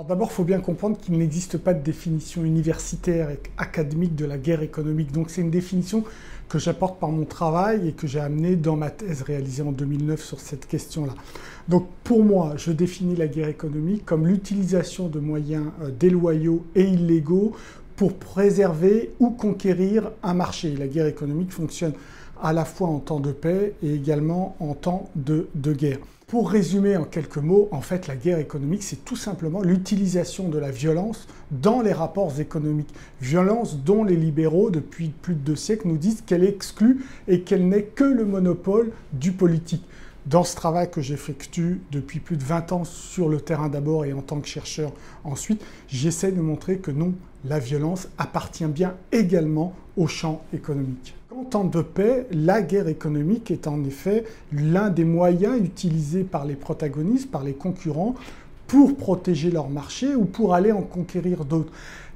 Alors d'abord, il faut bien comprendre qu'il n'existe pas de définition universitaire et académique de la guerre économique. Donc c'est une définition que j'apporte par mon travail et que j'ai amené dans ma thèse réalisée en 2009 sur cette question-là. Donc pour moi, je définis la guerre économique comme l'utilisation de moyens euh, déloyaux et illégaux pour préserver ou conquérir un marché. La guerre économique fonctionne à la fois en temps de paix et également en temps de, guerre. Pour résumer en quelques mots, en fait, la guerre économique, c'est tout simplement l'utilisation de la violence dans les rapports économiques. Violence dont les libéraux, depuis plus de deux siècles, nous disent qu'elle exclut et qu'elle n'est que le monopole du politique. Dans ce travail que j'effectue depuis plus de 20 ans sur le terrain d'abord et en tant que chercheur ensuite, j'essaie de montrer que non, la violence appartient bien également au champ économique. En temps de paix, la guerre économique est en effet l'un des moyens utilisés par les protagonistes, par les concurrents, pour protéger leur marché ou pour aller en conquérir d'autres.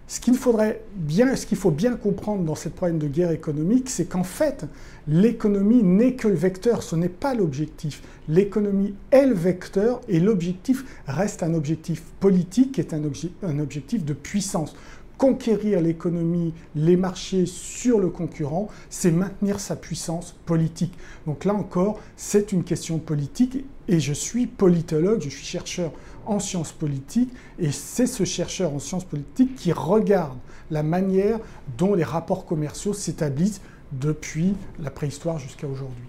Ce qu'il faudrait bien, ce qu'il faut bien comprendre dans cette problème de guerre économique, c'est qu'en fait, l'économie n'est que le vecteur, ce n'est pas l'objectif. L'économie est le vecteur et l'objectif reste un objectif politique qui est un objectif de puissance conquérir l'économie, les marchés sur le concurrent, c'est maintenir sa puissance politique. Donc là encore, c'est une question politique et je suis politologue, je suis chercheur en sciences politiques et c'est ce chercheur en sciences politiques qui regarde la manière dont les rapports commerciaux s'établissent depuis la préhistoire jusqu'à aujourd'hui.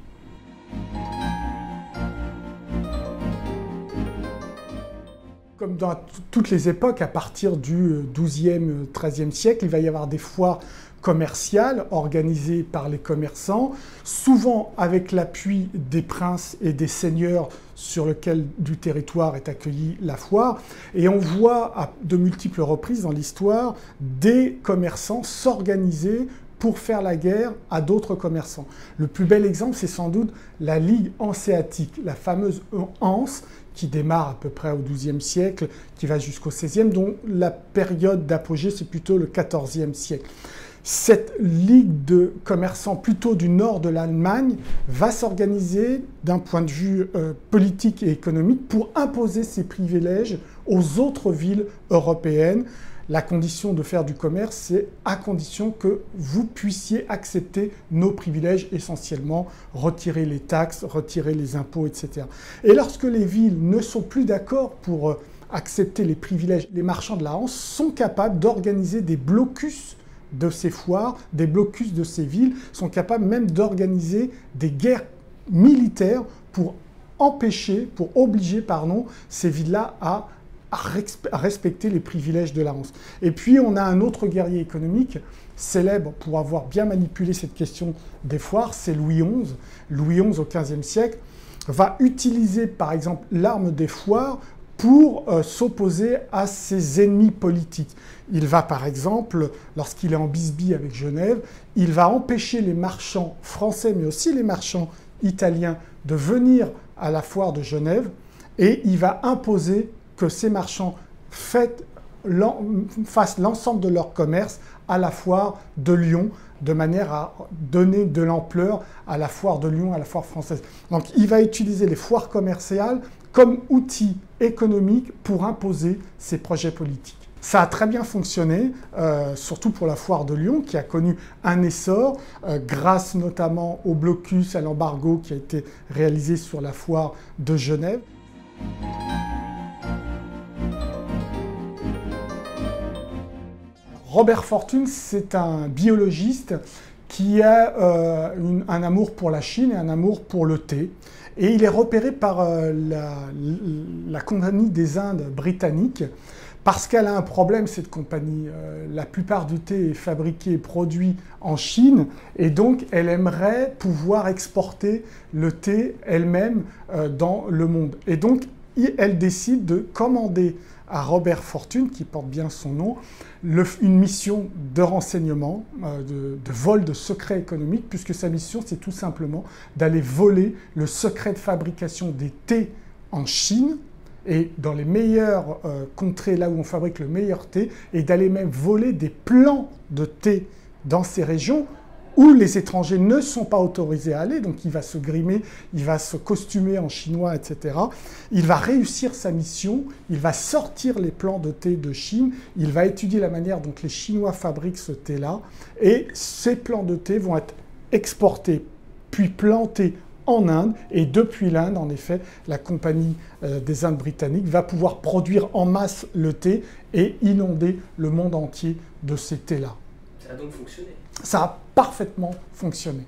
Comme dans toutes les époques, à partir du XIIe, XIIIe siècle, il va y avoir des foires commerciales organisées par les commerçants, souvent avec l'appui des princes et des seigneurs sur lequel du territoire est accueillie la foire. Et on voit à de multiples reprises dans l'histoire des commerçants s'organiser pour faire la guerre à d'autres commerçants. Le plus bel exemple, c'est sans doute la Ligue hanséatique, la fameuse Hanse qui démarre à peu près au XIIe siècle, qui va jusqu'au XVIe, dont la période d'apogée, c'est plutôt le XIVe siècle. Cette ligue de commerçants plutôt du nord de l'Allemagne va s'organiser d'un point de vue euh, politique et économique pour imposer ses privilèges aux autres villes européennes la condition de faire du commerce, c'est à condition que vous puissiez accepter nos privilèges, essentiellement retirer les taxes, retirer les impôts, etc. Et lorsque les villes ne sont plus d'accord pour euh, accepter les privilèges, les marchands de la Hanse sont capables d'organiser des blocus de ces foires, des blocus de ces villes, sont capables même d'organiser des guerres militaires pour empêcher, pour obliger, pardon, ces villes-là à respecter les privilèges de la Hanse. Et puis on a un autre guerrier économique célèbre pour avoir bien manipulé cette question des foires, c'est Louis XI. Louis XI au XVe siècle va utiliser par exemple l'arme des foires pour euh, s'opposer à ses ennemis politiques. Il va par exemple, lorsqu'il est en bisbille avec Genève, il va empêcher les marchands français, mais aussi les marchands italiens, de venir à la foire de Genève, et il va imposer que ces marchands fassent l'ensemble de leur commerce à la foire de Lyon, de manière à donner de l'ampleur à la foire de Lyon, à la foire française. Donc il va utiliser les foires commerciales comme outil économique pour imposer ses projets politiques. Ça a très bien fonctionné, euh, surtout pour la foire de Lyon, qui a connu un essor, euh, grâce notamment au blocus, à l'embargo qui a été réalisé sur la foire de Genève. Robert Fortune, c'est un biologiste qui a euh, un amour pour la Chine et un amour pour le thé. Et il est repéré par euh, la, compagnie des Indes britannique parce qu'elle a un problème, cette compagnie. Euh, la plupart du thé est fabriqué et produit en Chine et donc elle aimerait pouvoir exporter le thé elle-même dans le monde. Et donc elle décide de commander à Robert Fortune, qui porte bien son nom, une mission de renseignement, euh, de, vol de secrets économiques, puisque sa mission, c'est tout simplement d'aller voler le secret de fabrication des thés en Chine et dans les meilleures euh, contrées, là où on fabrique le meilleur thé, et d'aller même voler des plants de thé dans ces régions où les étrangers ne sont pas autorisés à aller, donc il va se grimer, il va se costumer en chinois, etc. Il va réussir sa mission, il va sortir les plants de thé de Chine, il va étudier la manière dont les Chinois fabriquent ce thé-là, et ces plants de thé vont être exportés puis plantés en Inde. Et depuis l'Inde, en effet, la compagnie euh, des Indes britanniques va pouvoir produire en masse le thé et inonder le monde entier de ces thés-là. Ça a donc fonctionné Ça a parfaitement fonctionné.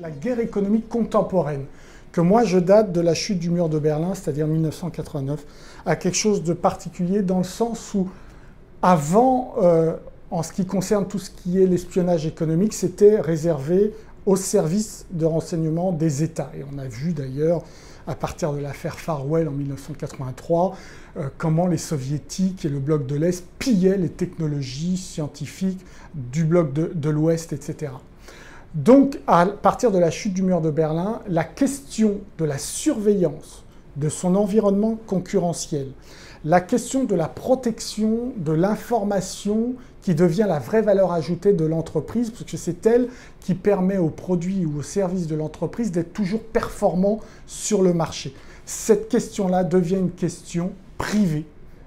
La guerre économique contemporaine, que moi je date de la chute du mur de Berlin, c'est-à-dire 1989, a quelque chose de particulier dans le sens où avant, euh, en ce qui concerne tout ce qui est l'espionnage économique, c'était réservé aux services de renseignement des États. Et on a vu d'ailleurs, à partir de l'affaire Farwell en 1983, euh, comment les soviétiques et le bloc de l'Est pillaient les technologies scientifiques du bloc de, de l'Ouest, etc. Donc, à partir de la chute du mur de Berlin, la question de la surveillance de son environnement concurrentiel, la question de la protection de l'information qui devient la vraie valeur ajoutée de l'entreprise, parce que c'est elle qui permet aux produits ou aux services de l'entreprise d'être toujours performants sur le marché. Cette question-là devient une question privée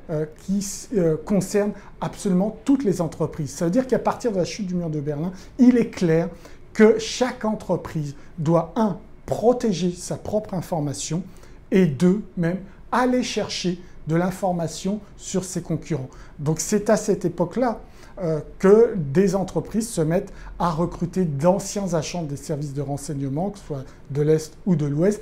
euh, qui euh, concerne absolument toutes les entreprises. Ça veut dire qu'à partir de la chute du mur de Berlin, il est clair que chaque entreprise doit, un, protéger sa propre information et deux, même, aller chercher de l'information sur ses concurrents. Donc c'est à cette époque-là euh, que des entreprises se mettent à recruter d'anciens agents des services de renseignement, que ce soit de l'Est ou de l'Ouest,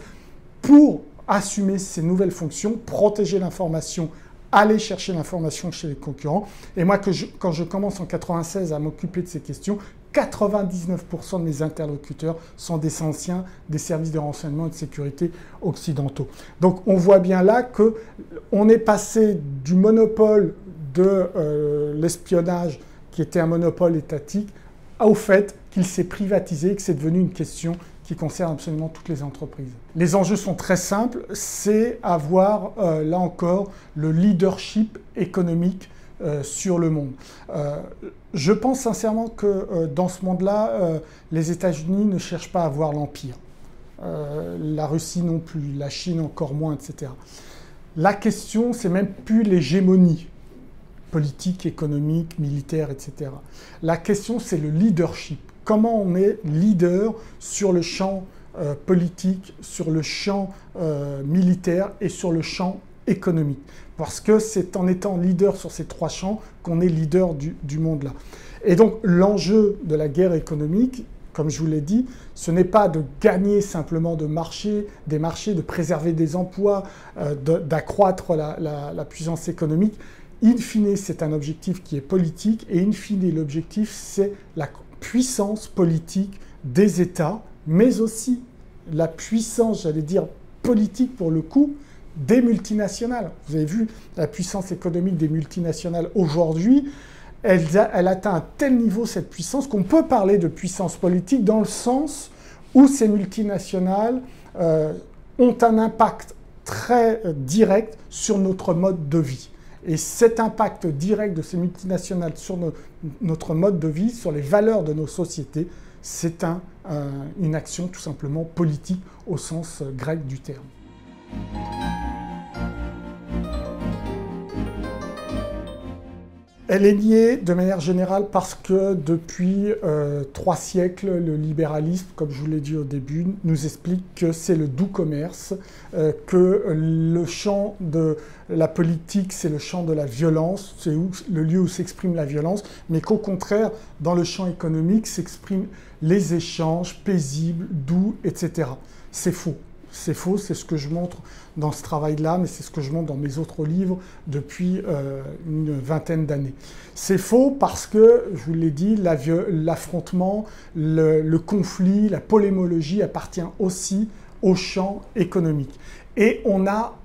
pour assumer ces nouvelles fonctions, protéger l'information, aller chercher l'information chez les concurrents. Et moi, quand je commence en 96 à m'occuper de ces questions, 99% de mes interlocuteurs sont des anciens des services de renseignement et de sécurité occidentaux. Donc on voit bien là que on est passé du monopole de euh, l'espionnage, qui était un monopole étatique, au fait qu'il s'est privatisé et que c'est devenu une question qui concerne absolument toutes les entreprises. Les enjeux sont très simples, c'est avoir, euh, là encore, le leadership économique euh, sur le monde. Je pense sincèrement que dans ce monde-là, les États-Unis ne cherchent pas à avoir l'empire. la Russie non plus, la Chine encore moins, etc. La question, c'est même plus l'hégémonie politique, économique, militaire, etc. La question, c'est le leadership. Comment on est leader sur le champ politique, sur le champ militaire et sur le champ économique? Parce que c'est en étant leader sur ces trois champs qu'on est leader du, monde là. Et donc l'enjeu de la guerre économique, comme je vous l'ai dit, ce n'est pas de gagner simplement de marché, des marchés, de préserver des emplois, euh, d'accroître la, puissance économique. In fine, c'est un objectif qui est politique et in fine, l'objectif, c'est la puissance politique des États, mais aussi la puissance, j'allais dire, politique pour le coup, des multinationales. Vous avez vu la puissance économique des multinationales aujourd'hui. Elle, atteint un tel niveau, cette puissance, qu'on peut parler de puissance politique dans le sens où ces multinationales euh, ont un impact très euh, direct sur notre mode de vie. Et cet impact direct de ces multinationales sur notre mode de vie, sur les valeurs de nos sociétés, c'est une action tout simplement politique au sens euh, grec du terme. Elle est liée de manière générale parce que depuis euh, trois siècles, le libéralisme, comme je vous l'ai dit au début, nous explique que c'est le doux commerce, euh, que le champ de la politique, c'est le champ de la violence, c'est le lieu où s'exprime la violence, mais qu'au contraire, dans le champ économique, s'expriment les échanges paisibles, doux, etc. C'est faux. C'est faux, c'est ce que je montre dans ce travail-là, mais c'est ce que je montre dans mes autres livres depuis euh, une vingtaine d'années. C'est faux parce que, je vous l'ai dit, l'affrontement, le, conflit, la polémologie appartient aussi au champ économique. Et on a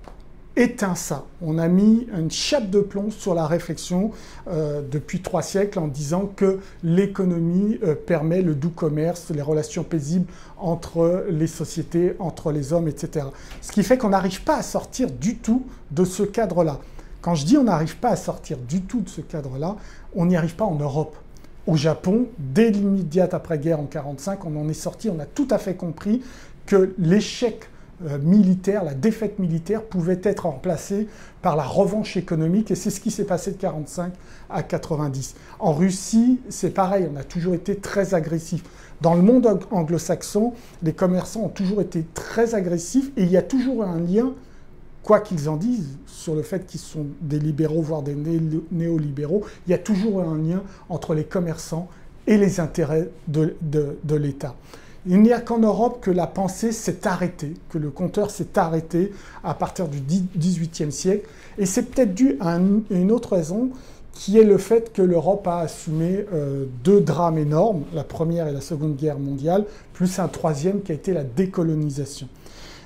éteint ça. On a mis une chape de plomb sur la réflexion euh, depuis trois siècles en disant que l'économie euh, permet le doux commerce, les relations paisibles entre les sociétés, entre les hommes, etc. Ce qui fait qu'on n'arrive pas à sortir du tout de ce cadre-là. Quand je dis on n'arrive pas à sortir du tout de ce cadre-là, on n'y arrive pas en Europe. Au Japon, dès l'immédiate après-guerre en 1945, on en est sorti, on a tout à fait compris que l'échec militaire, la défaite militaire pouvait être remplacée par la revanche économique et c'est ce qui s'est passé de 45 à 90. En Russie, c'est pareil, on a toujours été très agressif. Dans le monde anglo-saxon, les commerçants ont toujours été très agressifs et il y a toujours un lien, quoi qu'ils en disent, sur le fait qu'ils sont des libéraux, voire des néolibéraux, il y a toujours un lien entre les commerçants et les intérêts de, de l'État. Il n'y a qu'en Europe que la pensée s'est arrêtée, que le compteur s'est arrêté à partir du XVIIIe siècle. Et c'est peut-être dû à une autre raison, qui est le fait que l'Europe a assumé euh, deux drames énormes, la Première et la Seconde Guerre mondiale, plus un troisième qui a été la décolonisation.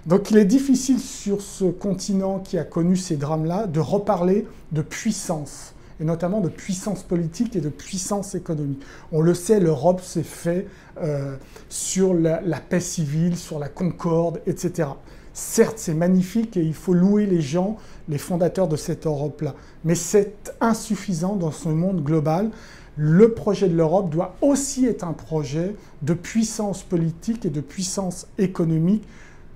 Donc il est difficile sur ce continent qui a connu ces drames-là de reparler de puissance et notamment de puissance politique et de puissance économique. On le sait, l'Europe s'est fait euh, sur la, paix civile, sur la concorde, etc. Certes, c'est magnifique et il faut louer les gens, les fondateurs de cette Europe-là, mais c'est insuffisant dans ce monde global. Le projet de l'Europe doit aussi être un projet de puissance politique et de puissance économique,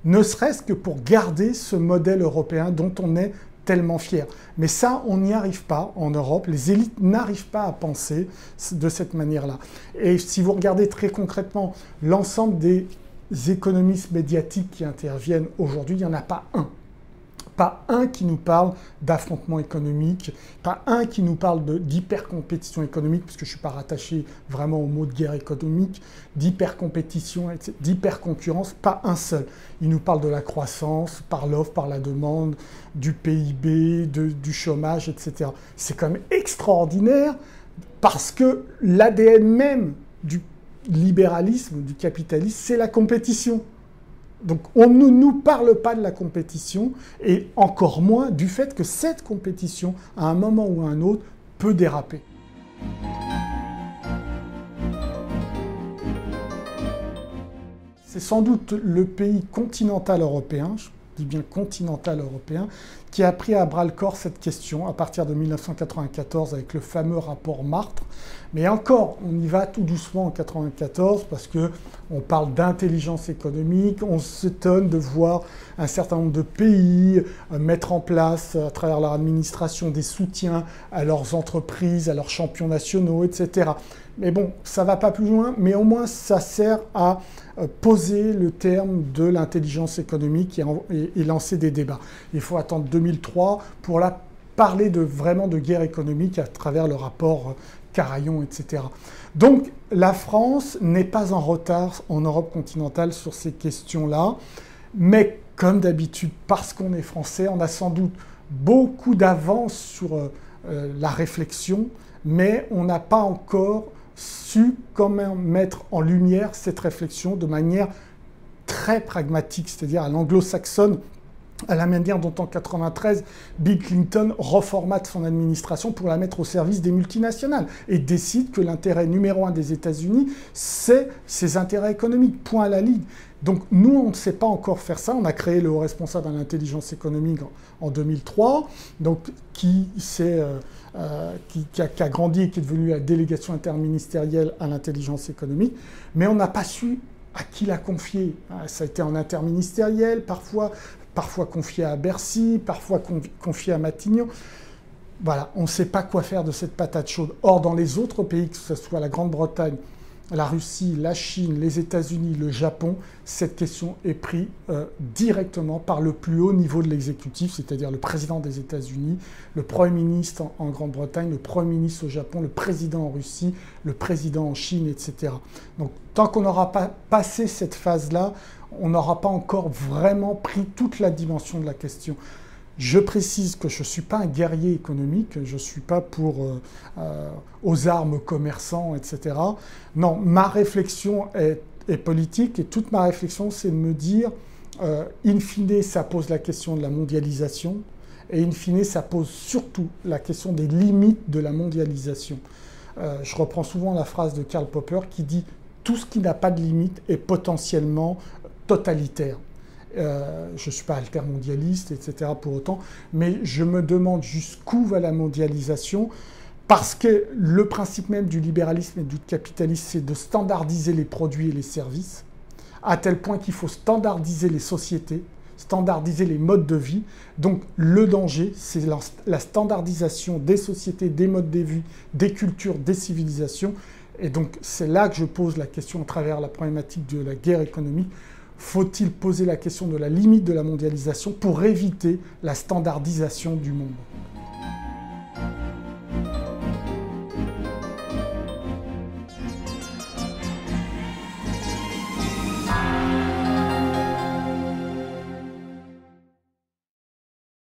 ne serait-ce que pour garder ce modèle européen dont on est tellement fiers. Mais ça, on n'y arrive pas en Europe. Les élites n'arrivent pas à penser de cette manière-là. Et si vous regardez très concrètement l'ensemble des économistes médiatiques qui interviennent aujourd'hui, il n'y en a pas un pas un qui nous parle d'affrontement économique, pas un qui nous parle d'hyper-compétition économique, puisque je ne suis pas rattaché vraiment au mot de guerre économique, d'hyper-compétition, d'hyper-concurrence, pas un seul. Il nous parle de la croissance, par l'offre, par la demande, du PIB, du chômage, etc. C'est quand même extraordinaire parce que l'ADN même du libéralisme, du capitalisme, c'est la compétition. Donc on ne nous parle pas de la compétition et encore moins du fait que cette compétition, à un moment ou à un autre, peut déraper. C'est sans doute le pays continental européen, je dis bien continental européen, qui a pris à bras le corps cette question à partir de 1994 avec le fameux rapport Martre. Mais encore, on y va tout doucement en 1994 parce que on parle d'intelligence économique, on s'étonne de voir un certain nombre de pays euh, mettre en place à travers leur administration des soutiens à leurs entreprises, à leurs champions nationaux, etc. Mais bon, ça va pas plus loin, mais au moins ça sert à euh, poser le terme de l'intelligence économique et, lancer des débats. Il faut attendre 2003 pour la parler de, vraiment de guerre économique à travers le rapport euh, Carayon, etc. Donc la France n'est pas en retard en Europe continentale sur ces questions-là, mais comme d'habitude, parce qu'on est français, on a sans doute beaucoup d'avance sur euh, la réflexion, mais on n'a pas encore su comment mettre en lumière cette réflexion de manière très pragmatique, c'est-à-dire à, l'anglo-saxonne, à la manière dont en 93, Bill Clinton reformate son administration pour la mettre au service des multinationales et décide que l'intérêt numéro un des États-Unis, c'est ses intérêts économiques, point à la ligne. Donc nous, on ne sait pas encore faire ça. On a créé le haut responsable à l'intelligence économique en, 2003, donc qui, euh, euh, qui, a, grandi et qui est devenu la délégation interministérielle à l'intelligence économique, mais on n'a pas su à qui la confier. Ah, ça a été en interministériel, parfois, parfois confié à Bercy, parfois confié à Matignon. Voilà, on ne sait pas quoi faire de cette patate chaude. Or, dans les autres pays, que ce soit la Grande-Bretagne, la Russie, la Chine, les États-Unis, le Japon, cette question est prise euh, directement par le plus haut niveau de l'exécutif, c'est-à-dire le président des États-Unis, le Premier ministre en, Grande-Bretagne, le Premier ministre au Japon, le président en Russie, le président en Chine, etc. Donc tant qu'on n'aura pas passé cette phase-là, on n'aura pas encore vraiment pris toute la dimension de la question. Je précise que je ne suis pas un guerrier économique, je ne suis pas pour euh, euh, aux armes commerçants, etc. Non, ma réflexion est, politique et toute ma réflexion, c'est de me dire, euh, in fine, ça pose la question de la mondialisation et in fine, ça pose surtout la question des limites de la mondialisation. je reprends souvent la phrase de Karl Popper qui dit tout ce qui n'a pas de limite est potentiellement totalitaire. Euh, je ne suis pas altermondialiste, etc. pour autant, mais je me demande jusqu'où va la mondialisation. Parce que le principe même du libéralisme et du capitalisme, c'est de standardiser les produits et les services, à tel point qu'il faut standardiser les sociétés, standardiser les modes de vie. Donc le danger, c'est la standardisation des sociétés, des modes de vie, des cultures, des civilisations. Et donc c'est là que je pose la question à travers la problématique de la guerre économique. Faut-il poser la question de la limite de la mondialisation pour éviter la standardisation du monde?